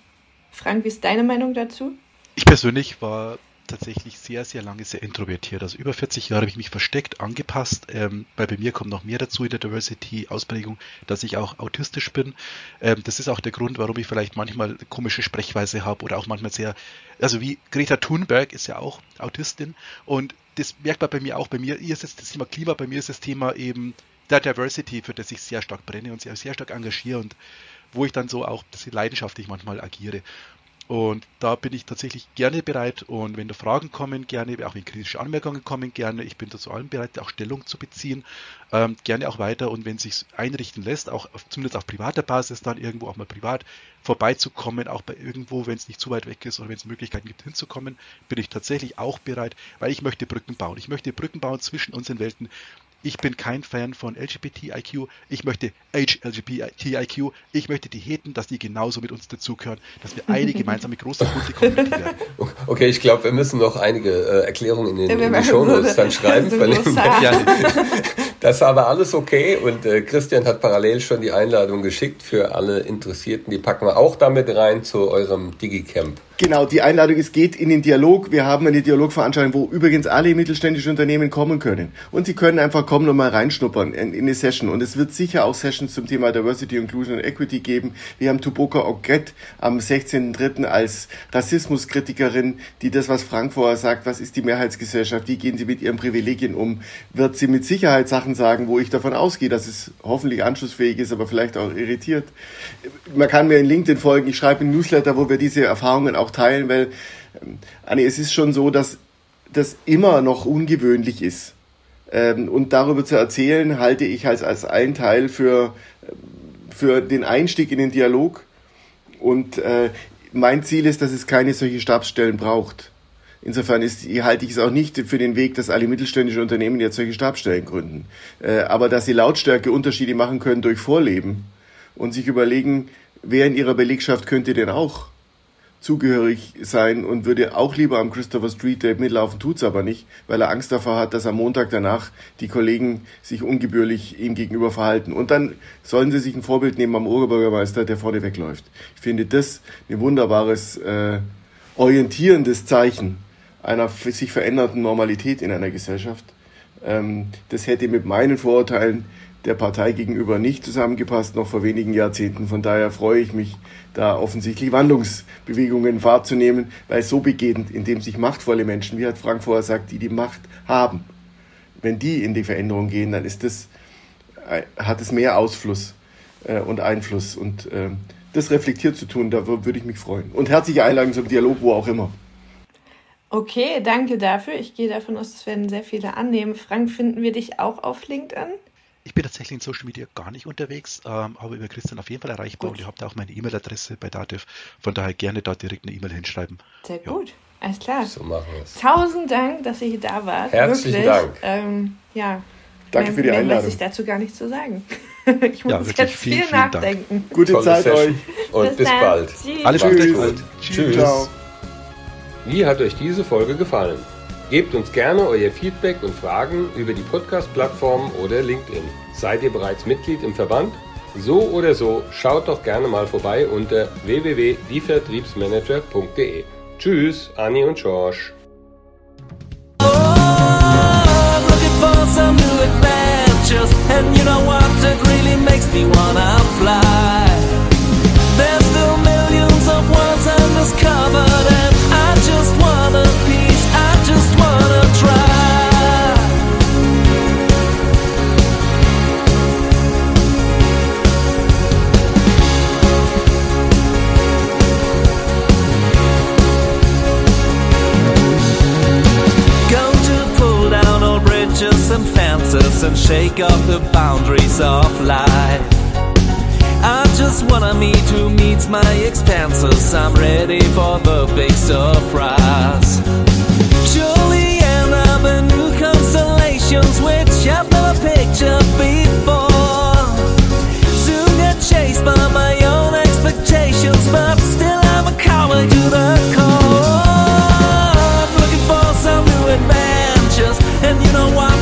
Frank, wie ist deine Meinung dazu? Ich persönlich war tatsächlich sehr, sehr lange sehr introvertiert. Also über 40 Jahre habe ich mich versteckt, angepasst, ähm, weil bei mir kommt noch mehr dazu in der Diversity-Ausprägung, dass ich auch autistisch bin. Ähm, das ist auch der Grund, warum ich vielleicht manchmal komische Sprechweise habe oder auch manchmal sehr, also wie Greta Thunberg ist ja auch Autistin und das merkt man bei mir auch. Bei mir ist es das Thema Klima, bei mir ist das Thema eben der Diversity, für das ich sehr stark brenne und sehr, sehr stark engagiere und wo ich dann so auch leidenschaftlich manchmal agiere. Und da bin ich tatsächlich gerne bereit und wenn da Fragen kommen, gerne, auch wenn kritische Anmerkungen kommen, gerne. Ich bin da zu allem bereit, auch Stellung zu beziehen, ähm, gerne auch weiter und wenn es sich einrichten lässt, auch auf, zumindest auf privater Basis dann irgendwo auch mal privat vorbeizukommen, auch bei irgendwo, wenn es nicht zu weit weg ist oder wenn es Möglichkeiten gibt hinzukommen, bin ich tatsächlich auch bereit, weil ich möchte Brücken bauen. Ich möchte Brücken bauen zwischen unseren Welten ich bin kein Fan von LGBTIQ. Ich möchte HLGBTIQ. Ich möchte die Heten, dass die genauso mit uns dazugehören, dass wir eine gemeinsame große bunte Community werden. Okay, ich glaube, wir müssen noch einige äh, Erklärungen in, den, in die Shownotes dann schreiben. So das war aber alles okay und äh, Christian hat parallel schon die Einladung geschickt für alle Interessierten. Die packen wir auch damit rein zu eurem Digicamp. Genau, die Einladung ist, geht in den Dialog. Wir haben eine Dialogveranstaltung, wo übrigens alle mittelständischen Unternehmen kommen können. Und sie können einfach kommen und mal reinschnuppern in, in eine Session. Und es wird sicher auch Sessions zum Thema Diversity, Inclusion und Equity geben. Wir haben Tuboka Ogret am 16.03. als Rassismuskritikerin, die das, was Frank vorher sagt, was ist die Mehrheitsgesellschaft, wie gehen sie mit ihren Privilegien um, wird sie mit Sicherheit Sachen sagen, wo ich davon ausgehe, dass es hoffentlich anschlussfähig ist, aber vielleicht auch irritiert. Man kann mir in LinkedIn folgen. Ich schreibe einen Newsletter, wo wir diese Erfahrungen auch auch teilen, weil, ähm, Anni, es ist schon so, dass das immer noch ungewöhnlich ist. Ähm, und darüber zu erzählen, halte ich als, als einen Teil für, für den Einstieg in den Dialog. Und äh, mein Ziel ist, dass es keine solche Stabsstellen braucht. Insofern ist, halte ich es auch nicht für den Weg, dass alle mittelständischen Unternehmen jetzt solche Stabsstellen gründen. Äh, aber dass sie Lautstärke Unterschiede machen können durch Vorleben und sich überlegen, wer in ihrer Belegschaft könnte denn auch zugehörig sein und würde auch lieber am Christopher Street Day mitlaufen, tut's aber nicht, weil er Angst davor hat, dass am Montag danach die Kollegen sich ungebührlich ihm gegenüber verhalten. Und dann sollen sie sich ein Vorbild nehmen am Oberbürgermeister, der vorne wegläuft. Ich finde das ein wunderbares, äh, orientierendes Zeichen einer sich veränderten Normalität in einer Gesellschaft. Ähm, das hätte mit meinen Vorurteilen der Partei gegenüber nicht zusammengepasst, noch vor wenigen Jahrzehnten. Von daher freue ich mich, da offensichtlich Wandlungsbewegungen wahrzunehmen, weil so begeht, indem sich machtvolle Menschen, wie hat Frank vorher gesagt, die die Macht haben, wenn die in die Veränderung gehen, dann ist das, äh, hat es mehr Ausfluss äh, und Einfluss. Und äh, das reflektiert zu tun, da würde ich mich freuen. Und herzliche Einladung zum Dialog, wo auch immer. Okay, danke dafür. Ich gehe davon aus, es werden sehr viele annehmen. Frank, finden wir dich auch auf LinkedIn? Ich bin tatsächlich in Social Media gar nicht unterwegs, ähm, aber über Christian auf jeden Fall erreichbar gut. und ihr habt auch meine E-Mail-Adresse bei Dativ. Von daher gerne da direkt eine E-Mail hinschreiben. Sehr ja. gut. Alles klar. So machen wir es. Tausend Dank, dass ihr hier da wart. Herzlichen Wirklich. Dank. Ähm, ja. Danke mehr, für die mehr Einladung. weiß ich dazu gar nicht zu sagen. Ich muss Ja, wirklich jetzt vielen, viel vielen Dank. nachdenken. Gute Tolle Zeit Session. euch. Und bis, dann. bald. Tschüss. Alles Tschüss. Gute. gut. Tschüss. Ciao. Wie hat euch diese Folge gefallen? Gebt uns gerne euer Feedback und Fragen über die Podcast-Plattform oder LinkedIn. Seid ihr bereits Mitglied im Verband? So oder so, schaut doch gerne mal vorbei unter www.dievertriebsmanager.de. Tschüss, Anni und George. I'm fences and shake off the boundaries of life. I just wanna meet who meets my expenses. I'm ready for the big surprise. Surely end up in new constellations, which I've never pictured before. Soon get chased by my own expectations, but still I'm a coward to the core. Looking for some new adventures, and you know why.